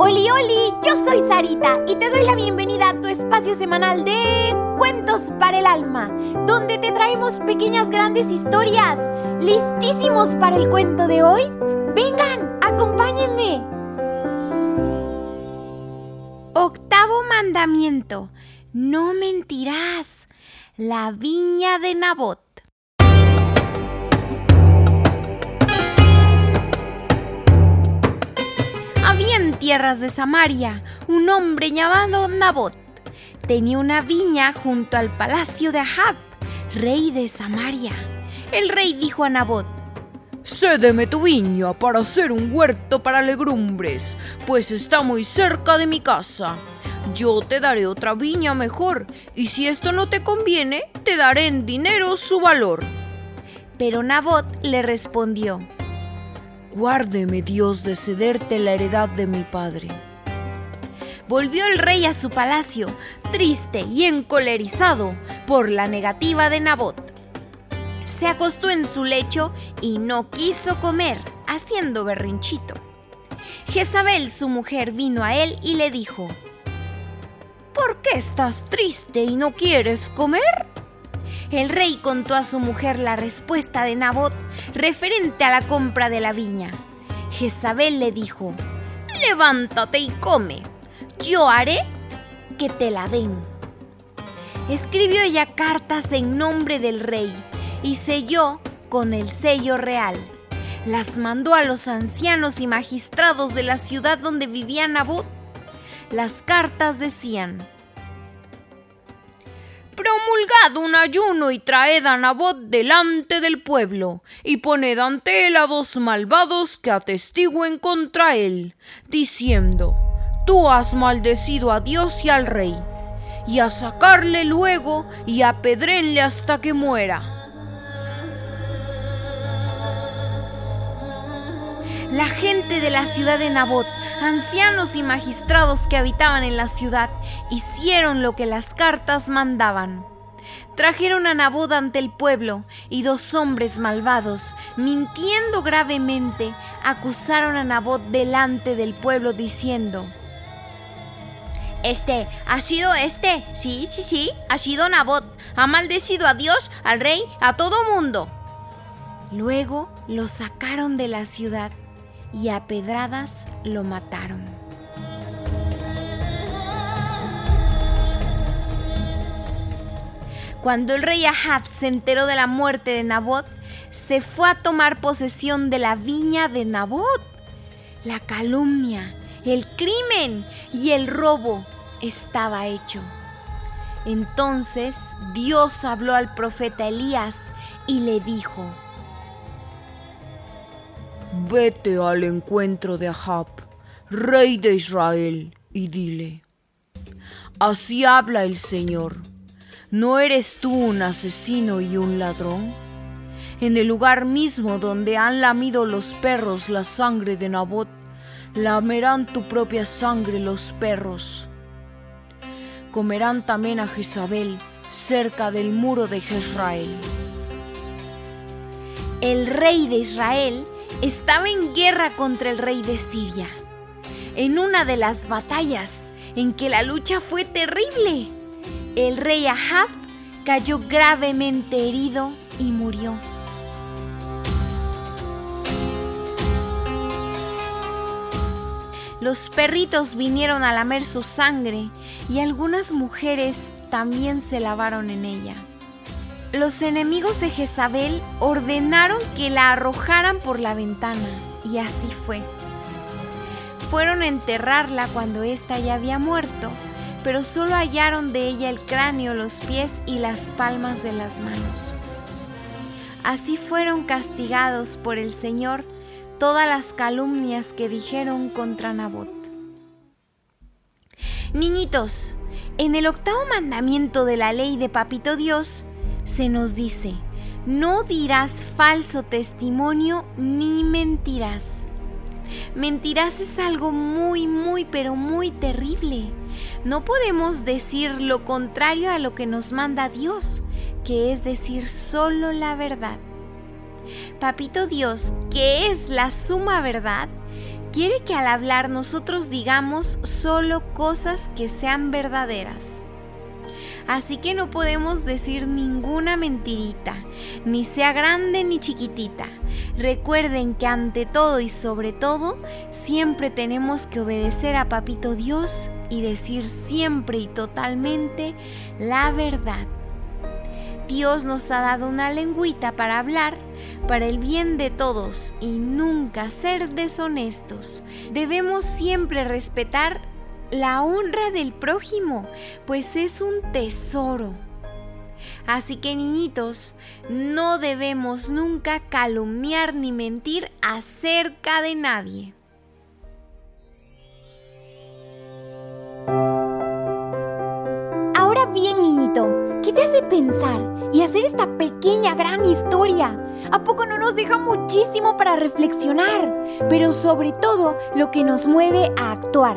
Oli, oli, yo soy Sarita y te doy la bienvenida a tu espacio semanal de Cuentos para el Alma, donde te traemos pequeñas grandes historias. ¿Listísimos para el cuento de hoy? Vengan, acompáñenme. Octavo mandamiento. No mentirás. La viña de Nabot. Tierras de Samaria un hombre llamado Nabot. Tenía una viña junto al palacio de Ahab, rey de Samaria. El rey dijo a Nabot, Cédeme tu viña para hacer un huerto para legumbres, pues está muy cerca de mi casa. Yo te daré otra viña mejor, y si esto no te conviene, te daré en dinero su valor. Pero Nabot le respondió, Guárdeme Dios de cederte la heredad de mi padre. Volvió el rey a su palacio, triste y encolerizado por la negativa de Nabot. Se acostó en su lecho y no quiso comer, haciendo berrinchito. Jezabel, su mujer, vino a él y le dijo, ¿Por qué estás triste y no quieres comer? El rey contó a su mujer la respuesta de Nabot referente a la compra de la viña. Jezabel le dijo, levántate y come, yo haré que te la den. Escribió ella cartas en nombre del rey y selló con el sello real. Las mandó a los ancianos y magistrados de la ciudad donde vivía Nabot. Las cartas decían, Promulgad un ayuno y traed a Nabot delante del pueblo, y poned ante él a dos malvados que atestiguen contra él, diciendo, Tú has maldecido a Dios y al rey, y a sacarle luego y apedrenle hasta que muera. La gente de la ciudad de Nabot ancianos y magistrados que habitaban en la ciudad hicieron lo que las cartas mandaban. Trajeron a Nabot ante el pueblo y dos hombres malvados, mintiendo gravemente, acusaron a Nabot delante del pueblo diciendo, Este, ha sido este, sí, sí, sí, ha sido Nabot, ha maldecido a Dios, al rey, a todo mundo. Luego lo sacaron de la ciudad y a pedradas lo mataron. Cuando el rey Ahab se enteró de la muerte de Nabot, se fue a tomar posesión de la viña de Nabot. La calumnia, el crimen y el robo estaba hecho. Entonces Dios habló al profeta Elías y le dijo, Vete al encuentro de Ahab, rey de Israel, y dile, Así habla el Señor, ¿no eres tú un asesino y un ladrón? En el lugar mismo donde han lamido los perros la sangre de Nabot, lamerán tu propia sangre los perros. Comerán también a Jezabel cerca del muro de Jezrael. El rey de Israel estaba en guerra contra el rey de Siria. En una de las batallas en que la lucha fue terrible, el rey Ahab cayó gravemente herido y murió. Los perritos vinieron a lamer su sangre y algunas mujeres también se lavaron en ella los enemigos de Jezabel ordenaron que la arrojaran por la ventana, y así fue. Fueron a enterrarla cuando ésta ya había muerto, pero solo hallaron de ella el cráneo, los pies y las palmas de las manos. Así fueron castigados por el Señor todas las calumnias que dijeron contra Nabot. Niñitos, en el octavo mandamiento de la ley de Papito Dios, se nos dice, no dirás falso testimonio ni mentirás. Mentirás es algo muy, muy, pero muy terrible. No podemos decir lo contrario a lo que nos manda Dios, que es decir solo la verdad. Papito Dios, que es la suma verdad, quiere que al hablar nosotros digamos solo cosas que sean verdaderas. Así que no podemos decir ninguna mentirita, ni sea grande ni chiquitita. Recuerden que ante todo y sobre todo, siempre tenemos que obedecer a Papito Dios y decir siempre y totalmente la verdad. Dios nos ha dado una lengüita para hablar para el bien de todos y nunca ser deshonestos. Debemos siempre respetar la honra del prójimo, pues es un tesoro. Así que niñitos, no debemos nunca calumniar ni mentir acerca de nadie. Ahora bien, niñito, ¿qué te hace pensar y hacer esta pequeña gran historia? ¿A poco no nos deja muchísimo para reflexionar? Pero sobre todo lo que nos mueve a actuar.